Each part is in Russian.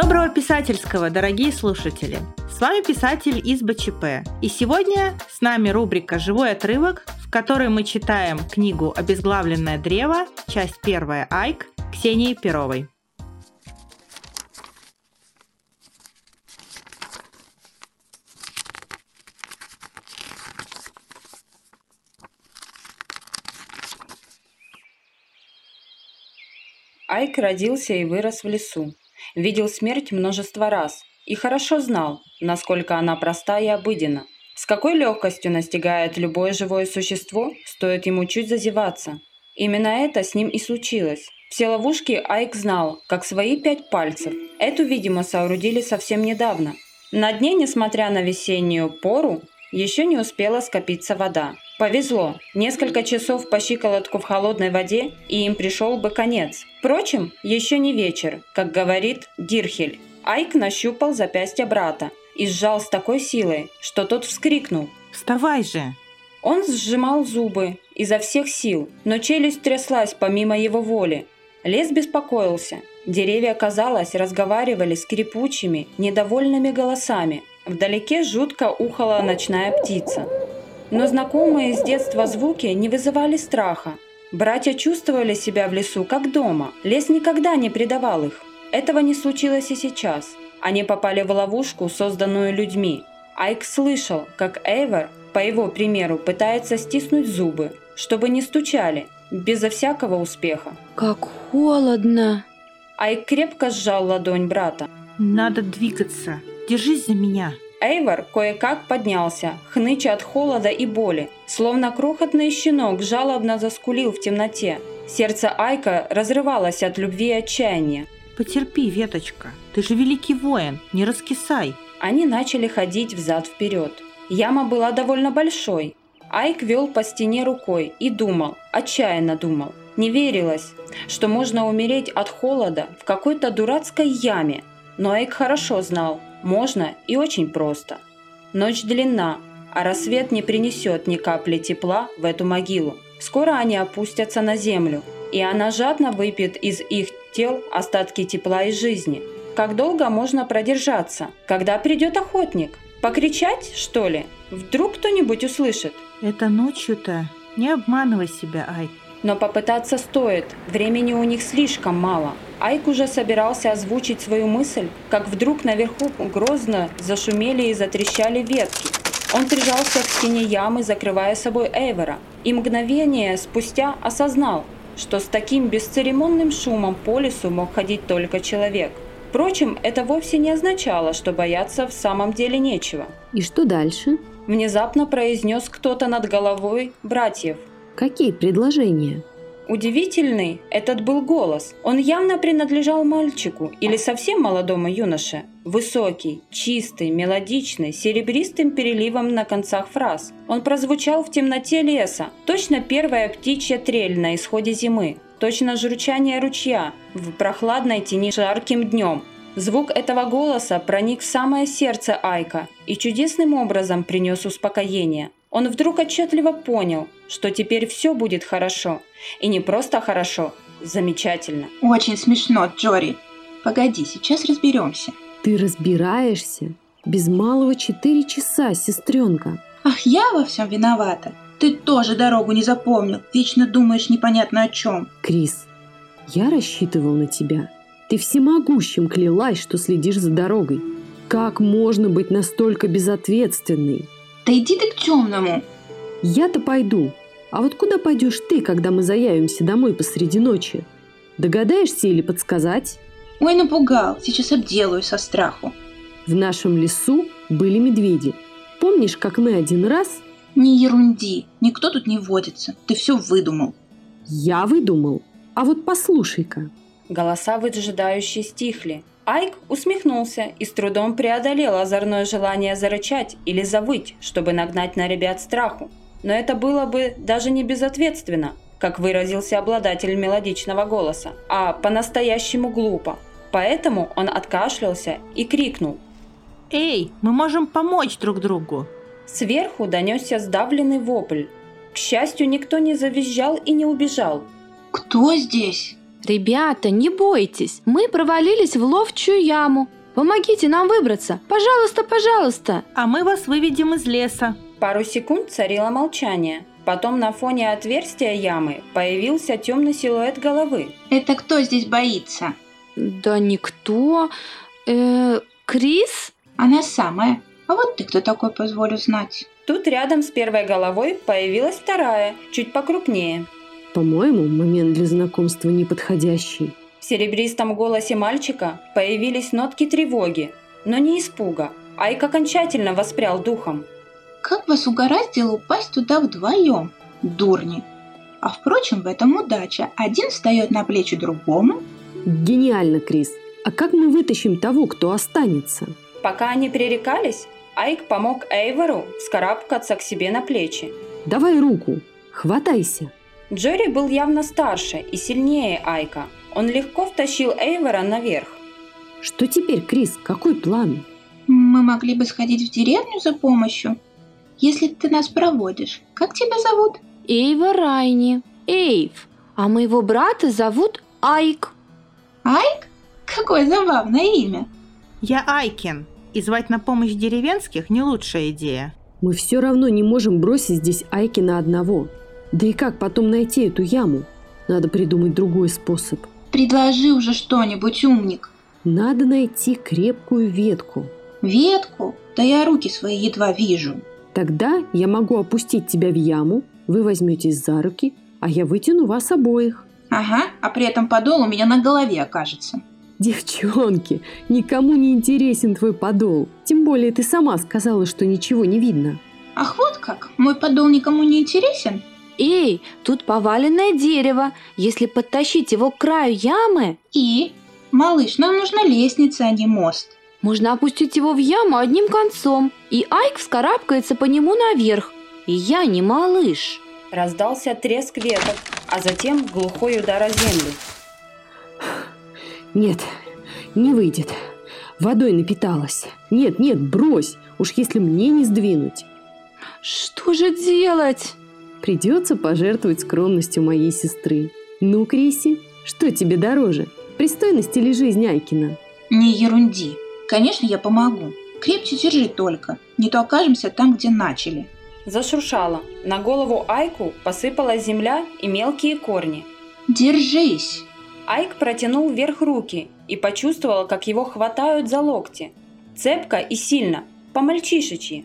Доброго писательского, дорогие слушатели! С вами писатель из БЧП. И сегодня с нами рубрика «Живой отрывок», в которой мы читаем книгу «Обезглавленное древо», часть первая «Айк» Ксении Перовой. Айк родился и вырос в лесу. Видел смерть множество раз и хорошо знал, насколько она проста и обыденна. С какой легкостью настигает любое живое существо, стоит ему чуть зазеваться. Именно это с ним и случилось. Все ловушки Айк знал, как свои пять пальцев. Эту, видимо, соорудили совсем недавно. На дне, несмотря на весеннюю пору, еще не успела скопиться вода. Повезло. Несколько часов по щиколотку в холодной воде, и им пришел бы конец. Впрочем, еще не вечер, как говорит Дирхель. Айк нащупал запястье брата и сжал с такой силой, что тот вскрикнул. «Вставай же!» Он сжимал зубы изо всех сил, но челюсть тряслась помимо его воли. Лес беспокоился. Деревья, казалось, разговаривали скрипучими, недовольными голосами. Вдалеке жутко ухала ночная птица. Но знакомые с детства звуки не вызывали страха. Братья чувствовали себя в лесу как дома. Лес никогда не предавал их. Этого не случилось и сейчас. Они попали в ловушку, созданную людьми. Айк слышал, как Эйвор, по его примеру, пытается стиснуть зубы, чтобы не стучали, безо всякого успеха. «Как холодно!» Айк крепко сжал ладонь брата. «Надо двигаться. Держись за меня!» Эйвор кое-как поднялся, хныча от холода и боли, словно крохотный щенок жалобно заскулил в темноте. Сердце Айка разрывалось от любви и отчаяния. «Потерпи, веточка, ты же великий воин, не раскисай!» Они начали ходить взад-вперед. Яма была довольно большой. Айк вел по стене рукой и думал, отчаянно думал. Не верилось, что можно умереть от холода в какой-то дурацкой яме. Но Айк хорошо знал, можно и очень просто. Ночь длинна, а рассвет не принесет ни капли тепла в эту могилу. Скоро они опустятся на землю, и она жадно выпьет из их тел остатки тепла и жизни. Как долго можно продержаться? Когда придет охотник? Покричать, что ли? Вдруг кто-нибудь услышит? Это ночью-то. Не обманывай себя, Ай. Но попытаться стоит, времени у них слишком мало. Айк уже собирался озвучить свою мысль, как вдруг наверху грозно зашумели и затрещали ветки. Он прижался к стене ямы, закрывая собой Эйвора, и мгновение спустя осознал, что с таким бесцеремонным шумом по лесу мог ходить только человек. Впрочем, это вовсе не означало, что бояться в самом деле нечего. «И что дальше?» Внезапно произнес кто-то над головой братьев. Какие предложения? Удивительный этот был голос. Он явно принадлежал мальчику или совсем молодому юноше. Высокий, чистый, мелодичный, серебристым переливом на концах фраз. Он прозвучал в темноте леса. Точно первая птичья трель на исходе зимы. Точно журчание ручья в прохладной тени жарким днем. Звук этого голоса проник в самое сердце Айка и чудесным образом принес успокоение. Он вдруг отчетливо понял, что теперь все будет хорошо. И не просто хорошо, замечательно. Очень смешно, Джори. Погоди, сейчас разберемся. Ты разбираешься? Без малого четыре часа, сестренка. Ах, я во всем виновата. Ты тоже дорогу не запомнил. Вечно думаешь непонятно о чем. Крис, я рассчитывал на тебя. Ты всемогущим клялась, что следишь за дорогой. Как можно быть настолько безответственной? Да иди ты к темному. Я-то пойду. А вот куда пойдешь ты, когда мы заявимся домой посреди ночи? Догадаешься или подсказать? Ой, напугал. Сейчас обделаю со страху. В нашем лесу были медведи. Помнишь, как мы один раз... Не ерунди. Никто тут не водится. Ты все выдумал. Я выдумал. А вот послушай-ка. Голоса выжидающие стихли. Айк усмехнулся и с трудом преодолел озорное желание зарычать или завыть, чтобы нагнать на ребят страху. Но это было бы даже не безответственно, как выразился обладатель мелодичного голоса, а по-настоящему глупо. Поэтому он откашлялся и крикнул. «Эй, мы можем помочь друг другу!» Сверху донесся сдавленный вопль. К счастью, никто не завизжал и не убежал. «Кто здесь?» Ребята, не бойтесь, мы провалились в ловчую яму. Помогите нам выбраться, пожалуйста, пожалуйста. А мы вас выведем из леса. Пару секунд царило молчание. Потом на фоне отверстия ямы появился темный силуэт головы. Это кто здесь боится? Да никто. Э, Крис? Она самая. А вот ты кто такой, позволю знать. Тут рядом с первой головой появилась вторая, чуть покрупнее. По-моему, момент для знакомства неподходящий. В серебристом голосе мальчика появились нотки тревоги, но не испуга. Айк окончательно воспрял духом. Как вас угораздило упасть туда вдвоем, дурни? А впрочем, в этом удача. Один встает на плечи другому. Гениально, Крис. А как мы вытащим того, кто останется? Пока они пререкались, Айк помог Эйвору вскарабкаться к себе на плечи. Давай руку, хватайся. Джори был явно старше и сильнее Айка. Он легко втащил Эйвора наверх. Что теперь, Крис? Какой план? Мы могли бы сходить в деревню за помощью, если ты нас проводишь. Как тебя зовут? Эйва Райни. Эйв. А моего брата зовут Айк. Айк? Какое забавное имя. Я Айкин, и звать на помощь деревенских не лучшая идея. Мы все равно не можем бросить здесь Айкина одного. Да и как потом найти эту яму? Надо придумать другой способ. Предложи уже что-нибудь, умник. Надо найти крепкую ветку. Ветку? Да я руки свои едва вижу. Тогда я могу опустить тебя в яму, вы возьметесь за руки, а я вытяну вас обоих. Ага, а при этом подол у меня на голове окажется. Девчонки, никому не интересен твой подол. Тем более ты сама сказала, что ничего не видно. Ах, вот как? Мой подол никому не интересен? Эй, тут поваленное дерево. Если подтащить его к краю ямы, И? Малыш, нам нужна лестница, а не мост. можно опустить его в яму одним концом, и Айк вскарабкается по нему наверх. И я не малыш. Раздался треск веток, а затем глухой удар о землю. Нет, не выйдет. Водой напиталась. Нет, нет, брось. Уж если мне не сдвинуть. Что же делать? Придется пожертвовать скромностью моей сестры. Ну, Криси, что тебе дороже? Пристойность или жизнь Айкина? Не ерунди. Конечно, я помогу. Крепче держи только. Не то окажемся там, где начали. Зашуршало. На голову Айку посыпалась земля и мелкие корни. Держись. Айк протянул вверх руки и почувствовал, как его хватают за локти. Цепко и сильно, по-мальчишечьи.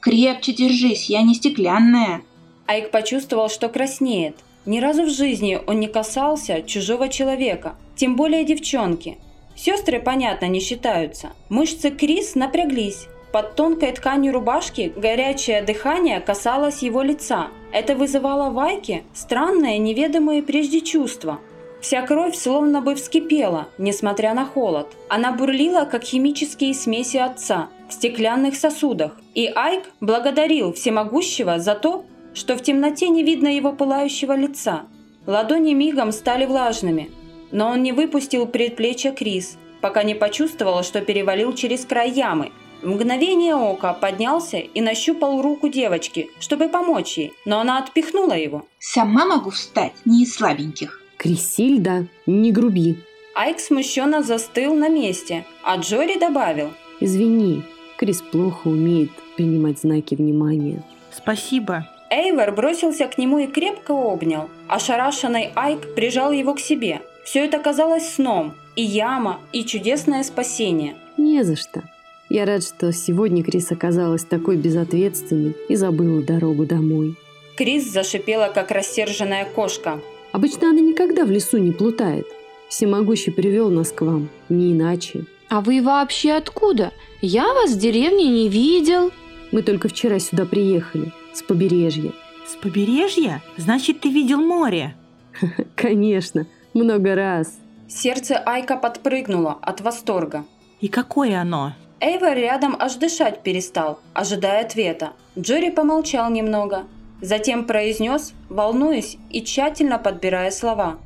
Крепче держись, я не стеклянная. Айк почувствовал, что краснеет. Ни разу в жизни он не касался чужого человека, тем более девчонки. Сестры, понятно, не считаются. Мышцы Крис напряглись. Под тонкой тканью рубашки горячее дыхание касалось его лица. Это вызывало в Айке странное, неведомое прежде чувство. Вся кровь словно бы вскипела, несмотря на холод. Она бурлила, как химические смеси отца, в стеклянных сосудах. И Айк благодарил всемогущего за то, что в темноте не видно его пылающего лица. Ладони мигом стали влажными, но он не выпустил предплечья Крис, пока не почувствовал, что перевалил через край ямы. В мгновение ока поднялся и нащупал руку девочки, чтобы помочь ей, но она отпихнула его. Сама могу встать, не из слабеньких. Крисильда, не груби. Айк смущенно застыл на месте, а Джори добавил. Извини, Крис плохо умеет принимать знаки внимания. Спасибо. Эйвер бросился к нему и крепко обнял. Ошарашенный Айк прижал его к себе. Все это казалось сном. И яма, и чудесное спасение. Не за что. Я рад, что сегодня Крис оказалась такой безответственной и забыла дорогу домой. Крис зашипела, как рассерженная кошка. Обычно она никогда в лесу не плутает. Всемогущий привел нас к вам, не иначе. А вы вообще откуда? Я вас в деревне не видел. Мы только вчера сюда приехали, с побережья. С побережья? Значит, ты видел море. Конечно, много раз. Сердце Айка подпрыгнуло от восторга. И какое оно? Эйвор рядом аж дышать перестал, ожидая ответа. Джори помолчал немного, затем произнес, волнуясь и тщательно подбирая слова.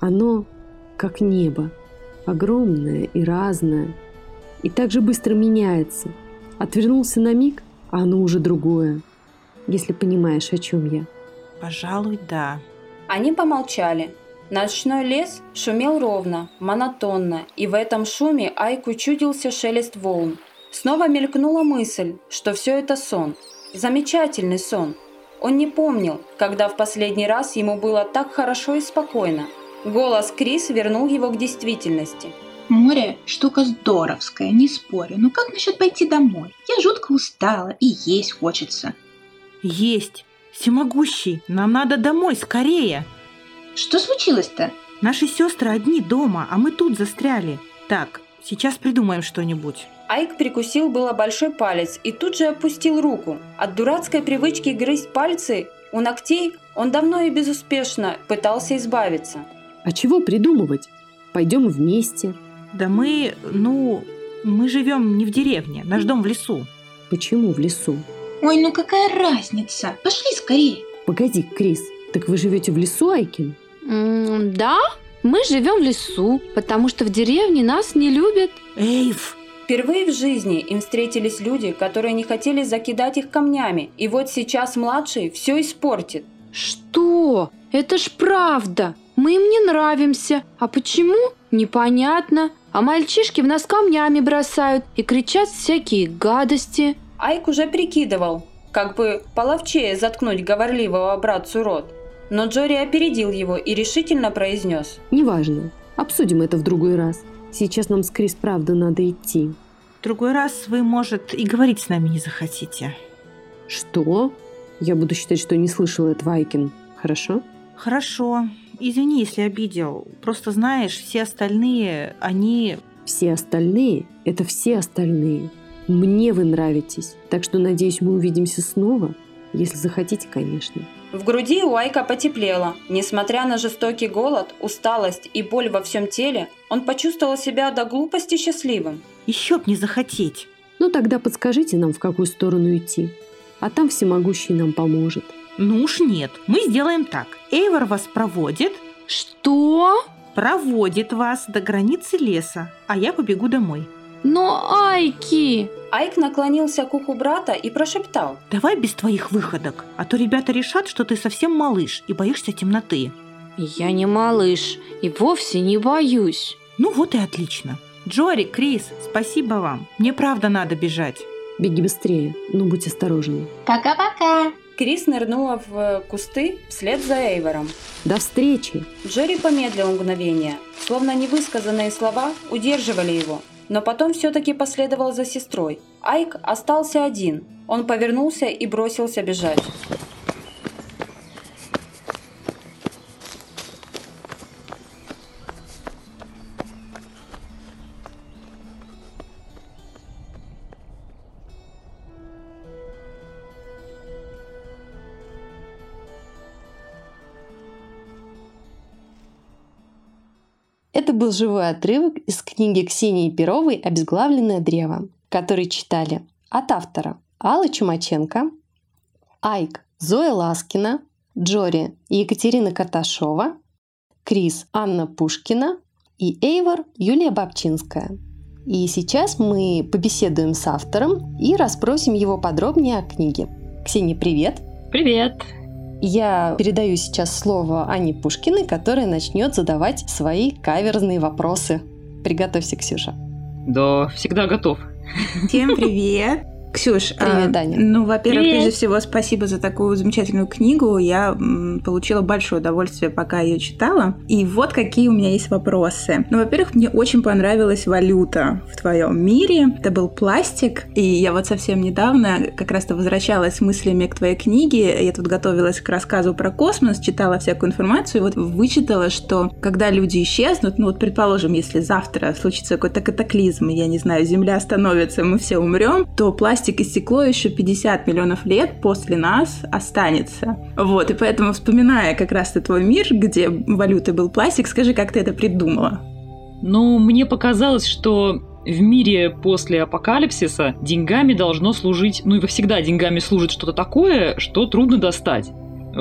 Оно как небо, огромное и разное, и так же быстро меняется. Отвернулся на миг, а оно уже другое, если понимаешь, о чем я. Пожалуй, да. Они помолчали. Ночной лес шумел ровно, монотонно, и в этом шуме Айку чудился шелест волн. Снова мелькнула мысль, что все это сон. Замечательный сон. Он не помнил, когда в последний раз ему было так хорошо и спокойно. Голос Крис вернул его к действительности. Море – штука здоровская, не спорю. Но как насчет пойти домой? Я жутко устала и есть хочется. Есть. Всемогущий, нам надо домой, скорее. Что случилось-то? Наши сестры одни дома, а мы тут застряли. Так, сейчас придумаем что-нибудь. Айк прикусил было большой палец и тут же опустил руку. От дурацкой привычки грызть пальцы у ногтей он давно и безуспешно пытался избавиться. А чего придумывать? Пойдем вместе. Да мы, ну, мы живем не в деревне, наш дом в лесу. Почему в лесу? Ой, ну какая разница? Пошли скорее. Погоди, Крис, так вы живете в лесу, Айкин? М, Да, мы живем в лесу, потому что в деревне нас не любят. Эйв, Впервые в жизни им встретились люди, которые не хотели закидать их камнями, и вот сейчас младший все испортит. Что? Это ж правда. Мы им не нравимся. А почему? Непонятно. А мальчишки в нас камнями бросают и кричат всякие гадости. Айк уже прикидывал, как бы половчее заткнуть говорливого братцу рот. Но Джори опередил его и решительно произнес. Неважно. Обсудим это в другой раз. Сейчас нам с Крис правда надо идти. в другой раз вы, может, и говорить с нами не захотите. Что? Я буду считать, что не слышал этого, Айкин. Хорошо? Хорошо. Извини, если обидел. Просто знаешь, все остальные, они... Все остальные – это все остальные. Мне вы нравитесь, так что, надеюсь, мы увидимся снова, если захотите, конечно. В груди у Айка потеплело. Несмотря на жестокий голод, усталость и боль во всем теле, он почувствовал себя до глупости счастливым. Еще б не захотеть. Ну тогда подскажите нам, в какую сторону идти. А там всемогущий нам поможет. Ну уж нет, мы сделаем так. Эйвор вас проводит, Что? проводит вас до границы леса, а я побегу домой. Но Айки! Айк наклонился к уху брата и прошептал. Давай без твоих выходок, а то ребята решат, что ты совсем малыш и боишься темноты. Я не малыш и вовсе не боюсь. Ну вот и отлично. Джори, Крис, спасибо вам. Мне правда надо бежать. Беги быстрее, но будь осторожней. Пока-пока. Крис нырнула в кусты вслед за Эйвором. До встречи! Джерри помедлил мгновение, словно невысказанные слова удерживали его, но потом все-таки последовал за сестрой. Айк остался один. Он повернулся и бросился бежать. Был живой отрывок из книги Ксении Перовой «Обезглавленное древо», который читали от автора Алла Чумаченко, Айк Зоя Ласкина, Джори Екатерина Карташова, Крис Анна Пушкина и Эйвор Юлия Бабчинская. И сейчас мы побеседуем с автором и расспросим его подробнее о книге. Ксения, привет! Привет! Я передаю сейчас слово Ане Пушкиной, которая начнет задавать свои каверзные вопросы. Приготовься, Ксюша. Да, всегда готов. Всем привет. Ксюш, Привет, а, Даня. ну, во-первых, Привет. прежде всего, спасибо за такую замечательную книгу. Я м, получила большое удовольствие, пока ее читала. И вот какие у меня есть вопросы. Ну, во-первых, мне очень понравилась валюта в твоем мире. Это был пластик. И я вот совсем недавно как раз-то возвращалась с мыслями к твоей книге. Я тут готовилась к рассказу про космос, читала всякую информацию, и вот вычитала, что когда люди исчезнут, ну вот предположим, если завтра случится какой-то катаклизм, и, я не знаю, Земля остановится, мы все умрем, то пластик и стекло еще 50 миллионов лет после нас останется. Вот, и поэтому, вспоминая как раз-то твой мир, где валютой был пластик, скажи, как ты это придумала? Ну, мне показалось, что в мире после апокалипсиса деньгами должно служить, ну и всегда деньгами служит что-то такое, что трудно достать.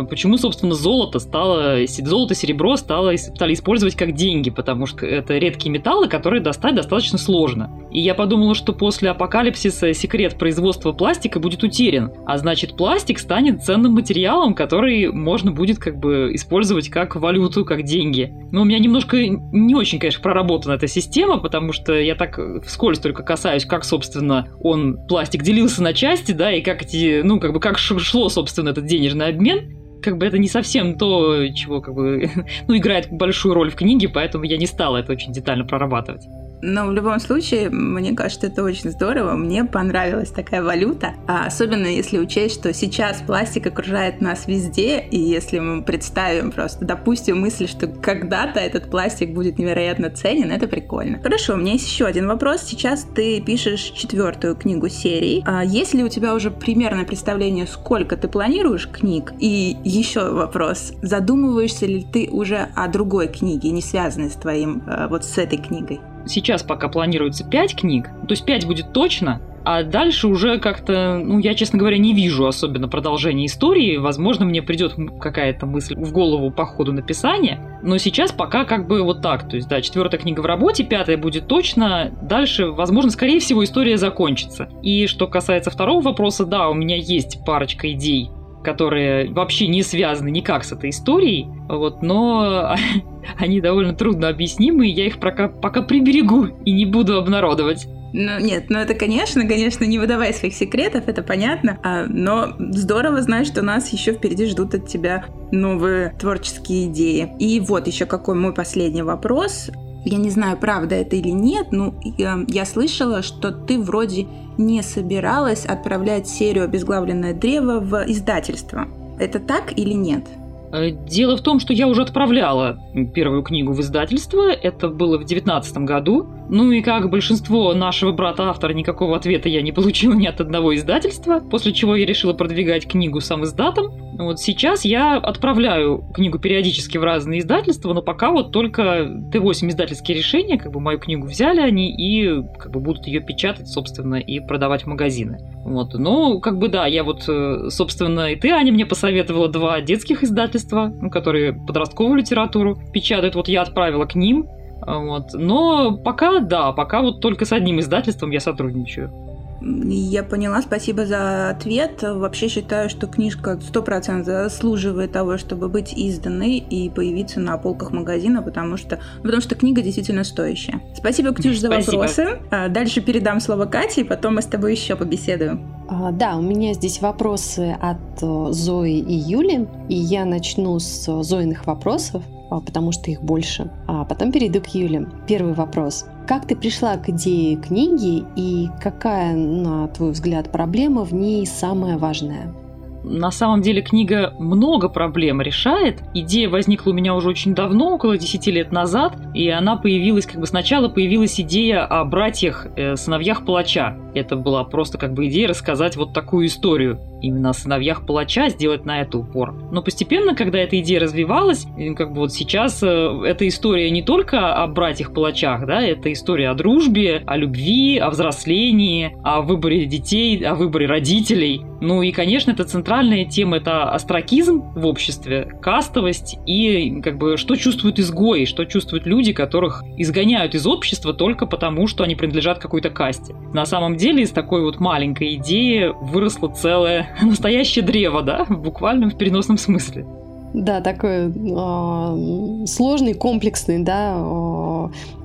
Почему, собственно, золото стало, золото, серебро стало, стали использовать как деньги, потому что это редкие металлы, которые достать достаточно сложно. И я подумала, что после апокалипсиса секрет производства пластика будет утерян, а значит пластик станет ценным материалом, который можно будет как бы использовать как валюту, как деньги. Но у меня немножко не очень, конечно, проработана эта система, потому что я так вскользь только касаюсь, как, собственно, он, пластик, делился на части, да, и как эти, ну, как бы, как шло, собственно, этот денежный обмен как бы это не совсем то, чего как бы, ну, играет большую роль в книге, поэтому я не стала это очень детально прорабатывать. Но в любом случае, мне кажется, это очень здорово. Мне понравилась такая валюта. А особенно если учесть, что сейчас пластик окружает нас везде, и если мы представим просто, допустим, мысль, что когда-то этот пластик будет невероятно ценен, это прикольно. Хорошо, у меня есть еще один вопрос. Сейчас ты пишешь четвертую книгу серии. А есть ли у тебя уже примерное представление, сколько ты планируешь книг? И еще вопрос. Задумываешься ли ты уже о другой книге, не связанной с твоим, э, вот с этой книгой? Сейчас пока планируется 5 книг, то есть 5 будет точно, а дальше уже как-то, ну, я, честно говоря, не вижу особенно продолжения истории. Возможно, мне придет какая-то мысль в голову по ходу написания. Но сейчас пока как бы вот так. То есть, да, четвертая книга в работе, пятая будет точно. Дальше, возможно, скорее всего, история закончится. И что касается второго вопроса, да, у меня есть парочка идей которые вообще не связаны никак с этой историей, вот, но они довольно трудно объяснимы, и я их пока, пока приберегу и не буду обнародовать. Ну, нет, ну это, конечно, конечно, не выдавай своих секретов, это понятно, а, но здорово знать, что нас еще впереди ждут от тебя новые творческие идеи. И вот еще какой мой последний вопрос. Я не знаю, правда это или нет, но я, я слышала, что ты вроде не собиралась отправлять серию «Обезглавленное древо» в издательство. Это так или нет? Э, дело в том, что я уже отправляла первую книгу в издательство, это было в девятнадцатом году. Ну и как большинство нашего брата-автора, никакого ответа я не получила ни от одного издательства, после чего я решила продвигать книгу сам издатом. Вот сейчас я отправляю книгу периодически в разные издательства, но пока вот только Т8 издательские решения, как бы мою книгу взяли они и как бы будут ее печатать, собственно, и продавать в магазины. Вот, ну, как бы да, я вот, э, собственно, и ты, Аня, мне посоветовала два детских издательства, ну, которые подростковую литературу печатают, вот я отправила к ним, вот. Но пока, да, пока вот только с одним издательством я сотрудничаю. Я поняла, спасибо за ответ. Вообще считаю, что книжка 100% заслуживает того, чтобы быть изданной и появиться на полках магазина, потому что, потому что книга действительно стоящая. Спасибо, Ктюш, за спасибо. вопросы. А дальше передам слово Кате, и потом мы с тобой еще побеседуем. А, да, у меня здесь вопросы от э, Зои и Юли, и я начну с э, Зоиных вопросов. А, потому что их больше. А потом перейду к Юле. Первый вопрос. Как ты пришла к идее книги и какая, на твой взгляд, проблема в ней самая важная? На самом деле книга много проблем решает. Идея возникла у меня уже очень давно, около 10 лет назад, и она появилась, как бы сначала появилась идея о братьях, э, сыновьях палача. Это была просто как бы идея рассказать вот такую историю именно о сыновьях палача, сделать на это упор. Но постепенно, когда эта идея развивалась, как бы вот сейчас э, эта история не только о братьях-палачах, да, это история о дружбе, о любви, о взрослении, о выборе детей, о выборе родителей. Ну и, конечно, это центральная тема, это астракизм в обществе, кастовость и как бы что чувствуют изгои, что чувствуют люди, которых изгоняют из общества только потому, что они принадлежат какой-то касте. На самом деле из такой вот маленькой идеи выросло целое настоящее древо, да, в в переносном смысле. Да, такой э, сложный, комплексный, да,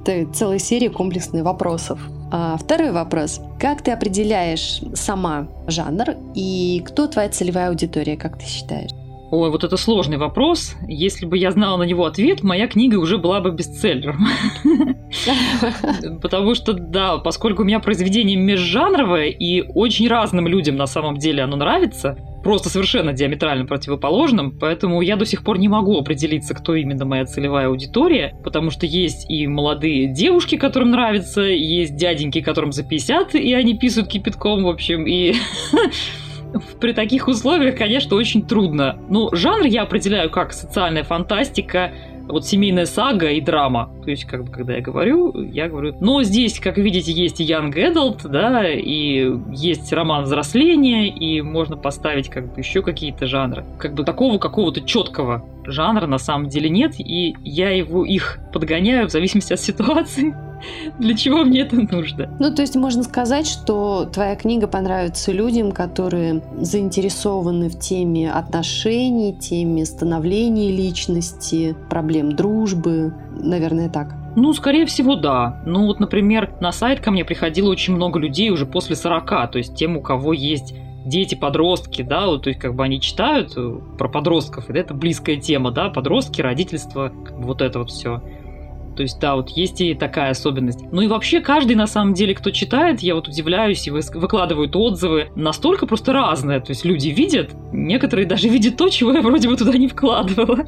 э, целая серия комплексных вопросов. А второй вопрос. Как ты определяешь сама жанр и кто твоя целевая аудитория, как ты считаешь? Ой, вот это сложный вопрос. Если бы я знала на него ответ, моя книга уже была бы бестселлером. Потому что, да, поскольку у меня произведение межжанровое и очень разным людям на самом деле оно нравится, просто совершенно диаметрально противоположным, поэтому я до сих пор не могу определиться, кто именно моя целевая аудитория, потому что есть и молодые девушки, которым нравится, есть дяденьки, которым за 50, и они писают кипятком, в общем, и при таких условиях, конечно, очень трудно. Ну, жанр я определяю как социальная фантастика, вот семейная сага и драма. То есть, как бы, когда я говорю, я говорю, но здесь, как видите, есть и young adult, да, и есть роман взросления, и можно поставить как бы еще какие-то жанры. Как бы такого какого-то четкого жанра на самом деле нет, и я его их подгоняю в зависимости от ситуации. Для чего мне это нужно? Ну, то есть можно сказать, что твоя книга понравится людям, которые заинтересованы в теме отношений, теме становления личности, проблем дружбы, наверное, так. Ну, скорее всего, да. Ну, вот, например, на сайт ко мне приходило очень много людей уже после 40, то есть тем, у кого есть дети, подростки, да, вот, то есть как бы они читают э, про подростков, и это близкая тема, да, подростки, родительство, вот это вот все. То есть, да, вот есть и такая особенность. Ну и вообще каждый, на самом деле, кто читает, я вот удивляюсь, и выкладывают отзывы, настолько просто разные. То есть люди видят, некоторые даже видят то, чего я вроде бы туда не вкладывала.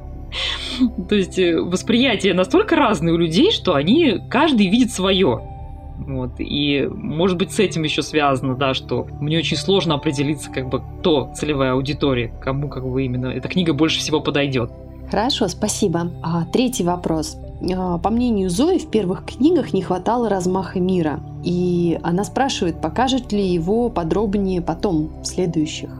То есть э, восприятие настолько разное у людей, что они, каждый видит свое. Вот. И, может быть, с этим еще связано, да, что мне очень сложно определиться, как бы, кто целевая аудитория, кому, как бы, именно эта книга больше всего подойдет. Хорошо, спасибо. А, третий вопрос. А, по мнению Зои, в первых книгах не хватало размаха мира. И она спрашивает, покажет ли его подробнее потом, в следующих.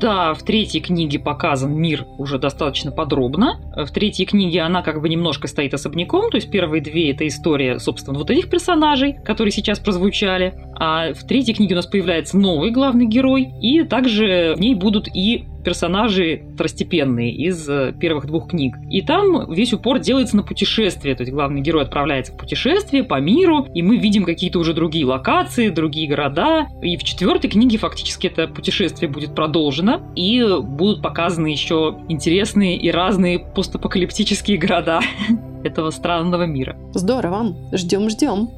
Да, в третьей книге показан мир уже достаточно подробно. В третьей книге она как бы немножко стоит особняком, то есть первые две это история, собственно, вот этих персонажей, которые сейчас прозвучали. А в третьей книге у нас появляется новый главный герой, и также в ней будут и персонажи второстепенные из э, первых двух книг. И там весь упор делается на путешествие, то есть главный герой отправляется в путешествие по миру, и мы видим какие-то уже другие локации, другие города. И в четвертой книге фактически это путешествие будет продолжено, и будут показаны еще интересные и разные постапокалиптические города этого странного мира. Здорово, ждем-ждем.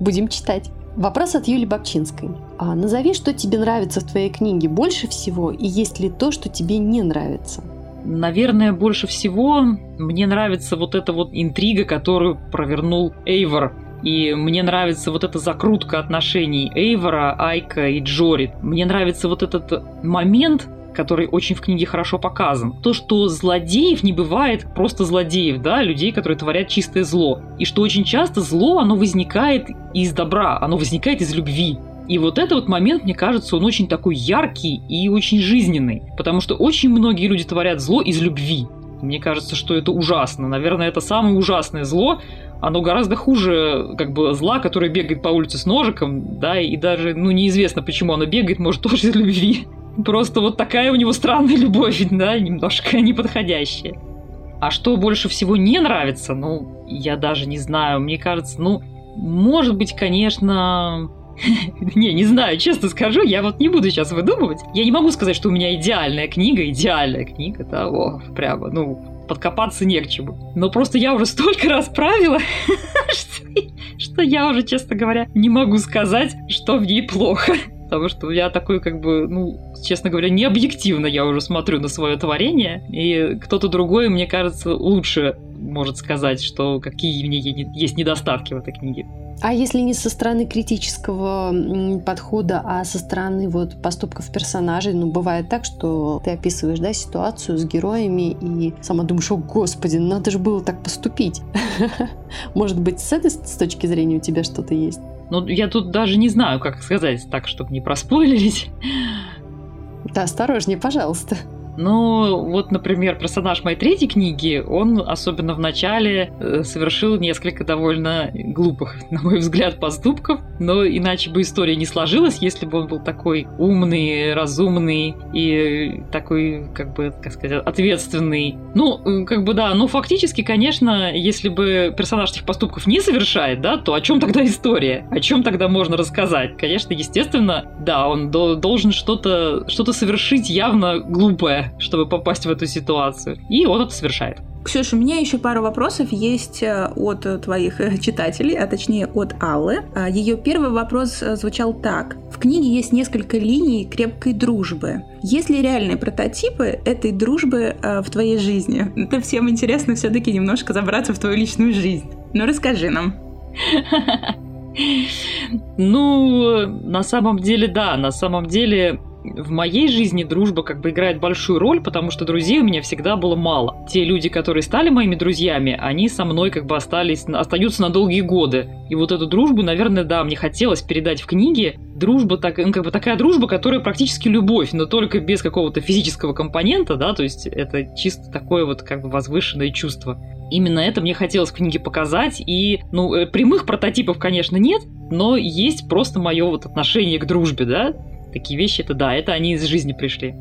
Будем читать. Вопрос от Юли Бабчинской. А назови, что тебе нравится в твоей книге больше всего, и есть ли то, что тебе не нравится? Наверное, больше всего мне нравится вот эта вот интрига, которую провернул Эйвор и мне нравится вот эта закрутка отношений Эйвора, Айка и Джори. Мне нравится вот этот момент, который очень в книге хорошо показан. То, что злодеев не бывает просто злодеев, да, людей, которые творят чистое зло. И что очень часто зло, оно возникает из добра, оно возникает из любви. И вот этот вот момент, мне кажется, он очень такой яркий и очень жизненный. Потому что очень многие люди творят зло из любви. Мне кажется, что это ужасно. Наверное, это самое ужасное зло. Оно гораздо хуже, как бы, зла, который бегает по улице с ножиком, да, и даже, ну, неизвестно, почему оно бегает, может, тоже из любви. Просто вот такая у него странная любовь, да, немножко неподходящая. А что больше всего не нравится, ну, я даже не знаю. Мне кажется, ну, может быть, конечно... не, не знаю, честно скажу, я вот не буду сейчас выдумывать. Я не могу сказать, что у меня идеальная книга, идеальная книга, да, о, прямо, ну, подкопаться не к чему. Но просто я уже столько раз правила, что я уже, честно говоря, не могу сказать, что в ней плохо потому что я такой, как бы, ну, честно говоря, не объективно я уже смотрю на свое творение, и кто-то другой, мне кажется, лучше может сказать, что какие в ней есть недостатки в этой книге. А если не со стороны критического подхода, а со стороны вот поступков персонажей, ну бывает так, что ты описываешь, да, ситуацию с героями и сама думаешь, о господи, надо же было так поступить. Может быть, с этой с точки зрения у тебя что-то есть? Ну, я тут даже не знаю, как сказать так, чтобы не проспойлерить. Да, осторожнее, пожалуйста. Ну, вот, например, персонаж моей третьей книги, он, особенно в начале, э, совершил несколько довольно глупых, на мой взгляд, поступков, но иначе бы история не сложилась, если бы он был такой умный, разумный и такой, как бы, как сказать, ответственный. Ну, э, как бы, да, ну, фактически, конечно, если бы персонаж этих поступков не совершает, да, то о чем тогда история? О чем тогда можно рассказать? Конечно, естественно, да, он должен что-то что совершить явно глупое, чтобы попасть в эту ситуацию. И он это совершает. Ксюша, у меня еще пару вопросов есть э, от твоих э, читателей, а точнее от Аллы. А, Ее первый вопрос э, звучал так. В книге есть несколько линий крепкой дружбы. Есть ли реальные прототипы этой дружбы в твоей жизни? Это всем интересно все-таки немножко забраться в твою личную жизнь. Ну, расскажи нам. Ну, на самом деле, да, на самом деле в моей жизни дружба как бы играет большую роль, потому что друзей у меня всегда было мало. Те люди, которые стали моими друзьями, они со мной как бы остались, остаются на долгие годы. И вот эту дружбу, наверное, да, мне хотелось передать в книге. Дружба, так, ну, как бы такая дружба, которая практически любовь, но только без какого-то физического компонента, да, то есть это чисто такое вот как бы возвышенное чувство. Именно это мне хотелось в книге показать. И, ну, э, прямых прототипов, конечно, нет, но есть просто мое вот отношение к дружбе, да? Такие вещи, это да, это они из жизни пришли.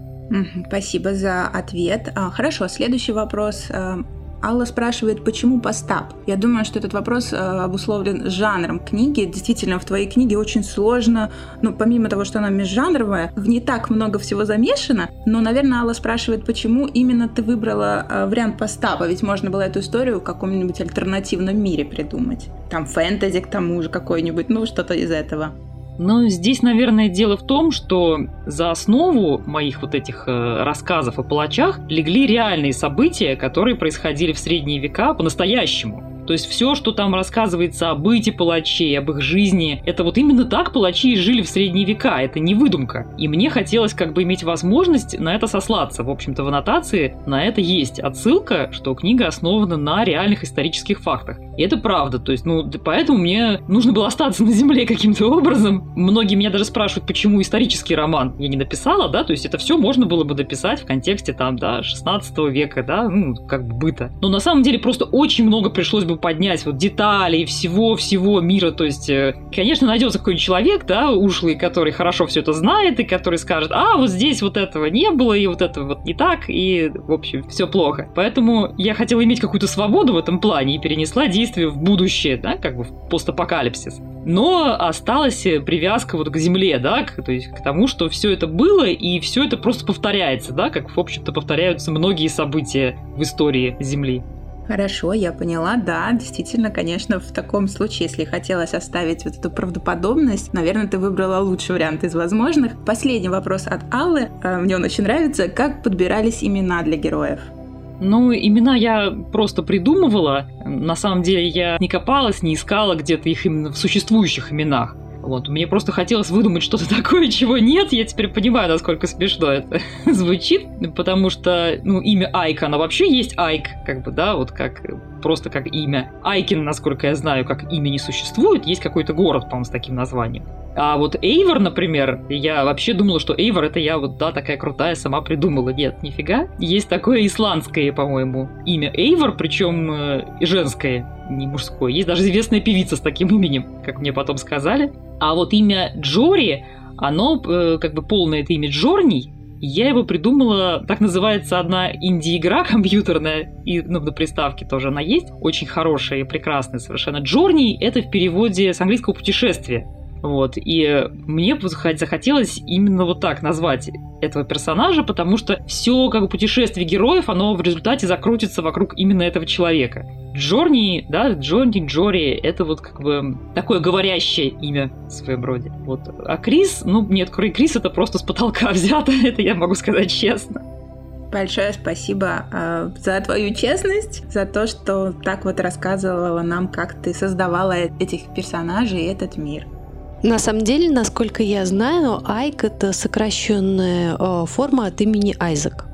Спасибо за ответ. А, хорошо, следующий вопрос. А, Алла спрашивает, почему постап? Я думаю, что этот вопрос э, обусловлен жанром книги. Действительно, в твоей книге очень сложно, ну, помимо того, что она межжанровая, в не так много всего замешано, но, наверное, Алла спрашивает, почему именно ты выбрала э, вариант постапа, ведь можно было эту историю в каком-нибудь альтернативном мире придумать. Там фэнтези к тому же какой-нибудь, ну, что-то из этого. Но здесь, наверное, дело в том, что за основу моих вот этих э, рассказов о палачах легли реальные события, которые происходили в средние века по-настоящему. То есть все, что там рассказывается о быте палачей, об их жизни, это вот именно так палачи жили в средние века, это не выдумка. И мне хотелось как бы иметь возможность на это сослаться. В общем-то, в аннотации на это есть отсылка, что книга основана на реальных исторических фактах. И это правда. То есть, ну, поэтому мне нужно было остаться на земле каким-то образом. Многие меня даже спрашивают, почему исторический роман я не написала, да, то есть это все можно было бы написать в контексте там, да, 16 века, да, ну, как бы быта. Но на самом деле просто очень много пришлось бы поднять вот детали всего-всего мира. То есть, э, конечно, найдется какой-нибудь человек, да, ушлый, который хорошо все это знает и который скажет, а, вот здесь вот этого не было, и вот это вот не так, и, в общем, все плохо. Поэтому я хотела иметь какую-то свободу в этом плане и перенесла действие в будущее, да, как бы в постапокалипсис. Но осталась привязка вот к земле, да, к, то есть к тому, что все это было, и все это просто повторяется, да, как, в общем-то, повторяются многие события в истории Земли. Хорошо, я поняла. Да, действительно, конечно, в таком случае, если хотелось оставить вот эту правдоподобность, наверное, ты выбрала лучший вариант из возможных. Последний вопрос от Аллы. Э, мне он очень нравится. Как подбирались имена для героев? Ну, имена я просто придумывала. На самом деле я не копалась, не искала где-то их именно в существующих именах. Вот, мне просто хотелось выдумать что-то такое, чего нет. Я теперь понимаю, насколько смешно это звучит, потому что, ну, имя Айк, оно вообще есть Айк, как бы, да, вот как просто как имя. Айкин, насколько я знаю, как имя не существует, есть какой-то город, по-моему, с таким названием. А вот Эйвор, например, я вообще думала, что Эйвор это я вот, да, такая крутая, сама придумала. Нет, нифига. Есть такое исландское, по-моему, имя Эйвор, причем э, женское, не мужское. Есть даже известная певица с таким именем, как мне потом сказали. А вот имя Джори, оно э, как бы полное это имя Джорний, я его придумала, так называется одна инди-игра компьютерная, и ну, на приставке тоже она есть, очень хорошая и прекрасная совершенно. Джорни — это в переводе с английского «путешествие». Вот, и мне захотелось именно вот так назвать этого персонажа, потому что все как бы путешествие героев, оно в результате закрутится вокруг именно этого человека. Джорни, да, Джорни, Джори, это вот как бы такое говорящее имя в своем роде. Вот. А Крис, ну нет, Крис это просто с потолка взято, это я могу сказать честно. Большое спасибо э, за твою честность, за то, что так вот рассказывала нам, как ты создавала этих персонажей и этот мир. На самом деле, насколько я знаю, Айк это сокращенная э, форма от имени Айзек.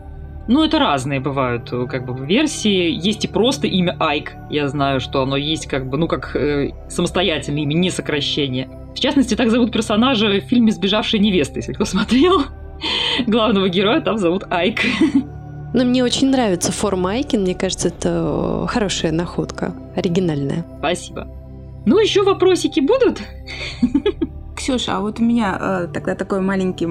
Ну, это разные бывают э, как бы версии. Есть и просто имя Айк. Я знаю, что оно есть как бы, ну, как э, самостоятельное имя, не сокращение. В частности, так зовут персонажа в фильме «Сбежавшая невеста», если кто смотрел. Главного героя там зовут Айк. Но мне очень нравится форма Айкин. Мне кажется, это хорошая находка, оригинальная. Спасибо. Ну, еще вопросики будут? Ксюша, а вот у меня э, тогда такой маленький,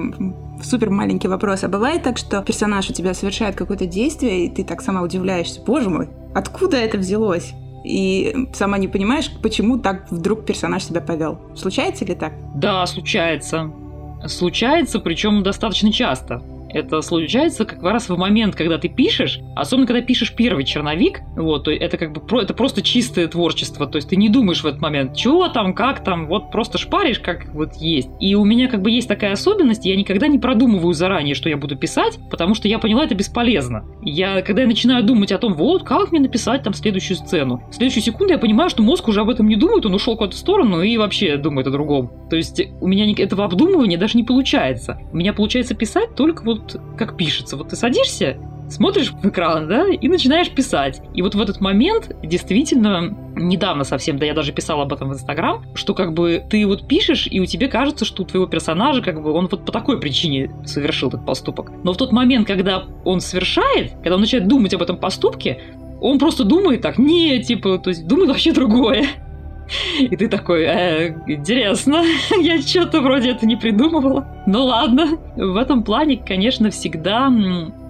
супер маленький вопрос. А бывает так, что персонаж у тебя совершает какое-то действие, и ты так сама удивляешься, боже мой, откуда это взялось? И сама не понимаешь, почему так вдруг персонаж себя повел. Случается ли так? Да, случается. Случается, причем достаточно часто. Это случается как раз в момент, когда ты пишешь, особенно когда пишешь первый черновик, вот, то это как бы это просто чистое творчество, то есть ты не думаешь в этот момент, чего там, как там, вот просто шпаришь, как вот есть. И у меня как бы есть такая особенность, я никогда не продумываю заранее, что я буду писать, потому что я поняла, это бесполезно. Я, когда я начинаю думать о том, вот, как мне написать там следующую сцену, в следующую секунду я понимаю, что мозг уже об этом не думает, он ушел куда-то в сторону и вообще думает о другом. То есть у меня этого обдумывания даже не получается. У меня получается писать только вот как пишется. Вот ты садишься, смотришь в экран, да, и начинаешь писать. И вот в этот момент действительно недавно совсем, да я даже писала об этом в Инстаграм, что как бы ты вот пишешь, и у тебя кажется, что у твоего персонажа как бы он вот по такой причине совершил этот поступок. Но в тот момент, когда он совершает, когда он начинает думать об этом поступке, Он просто думает так, не, типа, то есть думает вообще другое. И ты такой, э, интересно, я что-то вроде это не придумывала. Ну ладно. В этом плане, конечно, всегда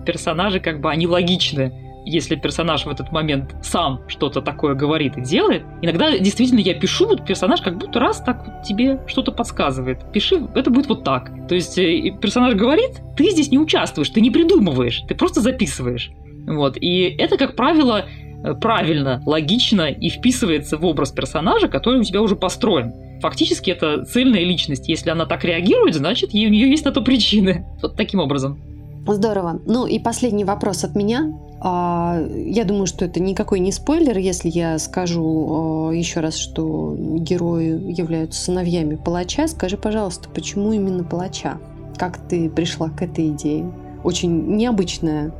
персонажи как бы они логичны если персонаж в этот момент сам что-то такое говорит и делает, иногда действительно я пишу, вот персонаж как будто раз так вот тебе что-то подсказывает. Пиши, это будет вот так. То есть э, персонаж говорит, ты здесь не участвуешь, ты не придумываешь, ты просто записываешь. Вот. И это, как правило, правильно, логично и вписывается в образ персонажа, который у тебя уже построен. Фактически это цельная личность. Если она так реагирует, значит, у нее есть на то причины. Вот таким образом. Здорово. Ну и последний вопрос от меня. А, я думаю, что это никакой не спойлер, если я скажу а, еще раз, что герои являются сыновьями палача. Скажи, пожалуйста, почему именно палача? Как ты пришла к этой идее? Очень необычная.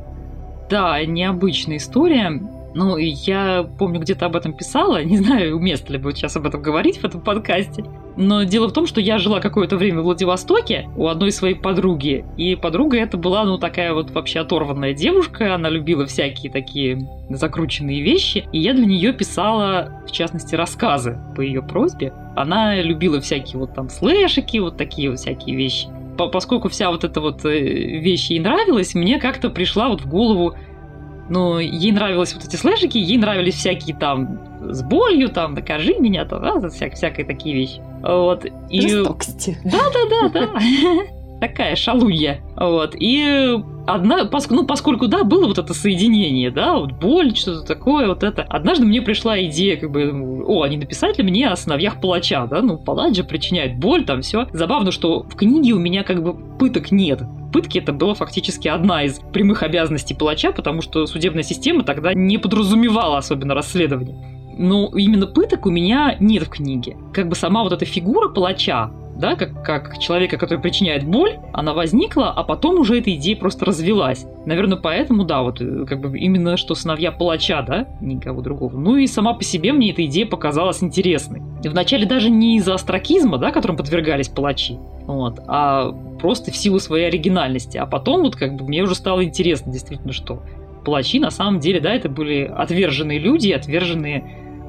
Да, необычная история. Ну, я помню, где-то об этом писала. Не знаю, уместно ли будет сейчас об этом говорить в этом подкасте. Но дело в том, что я жила какое-то время в Владивостоке у одной своей подруги. И подруга это была, ну, такая вот вообще оторванная девушка. Она любила всякие такие закрученные вещи. И я для нее писала, в частности, рассказы по ее просьбе. Она любила всякие вот там слэшики, вот такие вот всякие вещи. Поскольку вся вот эта вот э, вещь ей нравилась, мне как-то пришла вот в голову но ей нравились вот эти слэшики, ей нравились всякие там с болью, там, докажи меня, там, да, вся, всякие такие вещи. Вот. И... Жестокости. Да-да-да-да. Такая шалунья. Вот. И одна, пос, ну, поскольку, да, было вот это соединение, да, вот боль, что-то такое, вот это. Однажды мне пришла идея, как бы, о, они написали мне о сыновьях палача, да, ну, палач же причиняет боль, там все. Забавно, что в книге у меня как бы пыток нет пытки это была фактически одна из прямых обязанностей палача, потому что судебная система тогда не подразумевала особенно расследование. Но именно пыток у меня нет в книге. Как бы сама вот эта фигура палача, да, как, как человека, который причиняет боль, она возникла, а потом уже эта идея просто развелась. Наверное, поэтому, да, вот э, как бы именно что сыновья палача, да, никого другого. Ну и сама по себе мне эта идея показалась интересной. И вначале даже не из-за астракизма, да, которым подвергались палачи, вот, а просто в силу своей оригинальности. А потом вот как бы мне уже стало интересно действительно, что палачи на самом деле, да, это были отверженные люди, отверженные,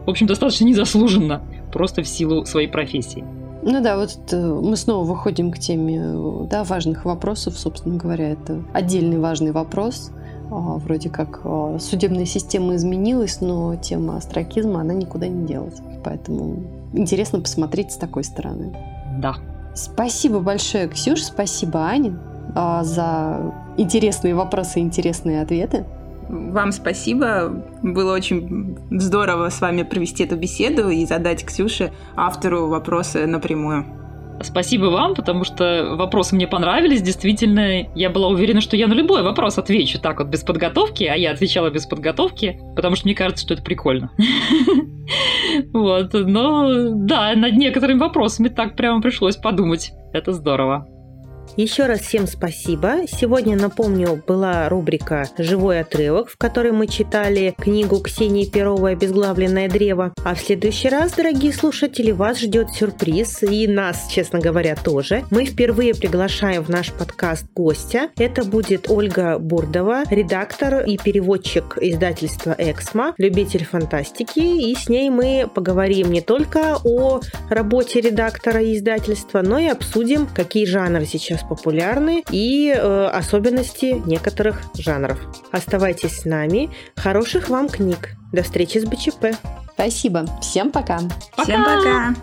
в общем, достаточно незаслуженно, просто в силу своей профессии. Ну да, вот э, мы снова выходим к теме да, важных вопросов, собственно говоря, это отдельный важный вопрос. А, вроде как а, судебная система изменилась, но тема астракизма, она никуда не делась. Поэтому интересно посмотреть с такой стороны. Да. Спасибо большое, Ксюш, спасибо, Аня, а, за интересные вопросы и интересные ответы. Вам спасибо. Было очень здорово с вами провести эту беседу и задать Ксюше, автору, вопросы напрямую. Спасибо вам, потому что вопросы мне понравились. Действительно, я была уверена, что я на любой вопрос отвечу так вот без подготовки, а я отвечала без подготовки, потому что мне кажется, что это прикольно. Вот, но да, над некоторыми вопросами так прямо пришлось подумать. Это здорово. Еще раз всем спасибо. Сегодня, напомню, была рубрика «Живой отрывок», в которой мы читали книгу Ксении Перовой «Обезглавленное древо». А в следующий раз, дорогие слушатели, вас ждет сюрприз, и нас, честно говоря, тоже. Мы впервые приглашаем в наш подкаст гостя. Это будет Ольга Бурдова, редактор и переводчик издательства «Эксмо», любитель фантастики, и с ней мы поговорим не только о работе редактора и издательства, но и обсудим, какие жанры сейчас популярны и э, особенности некоторых жанров. Оставайтесь с нами. Хороших вам книг. До встречи с БЧП. Спасибо. Всем пока. пока. Всем пока.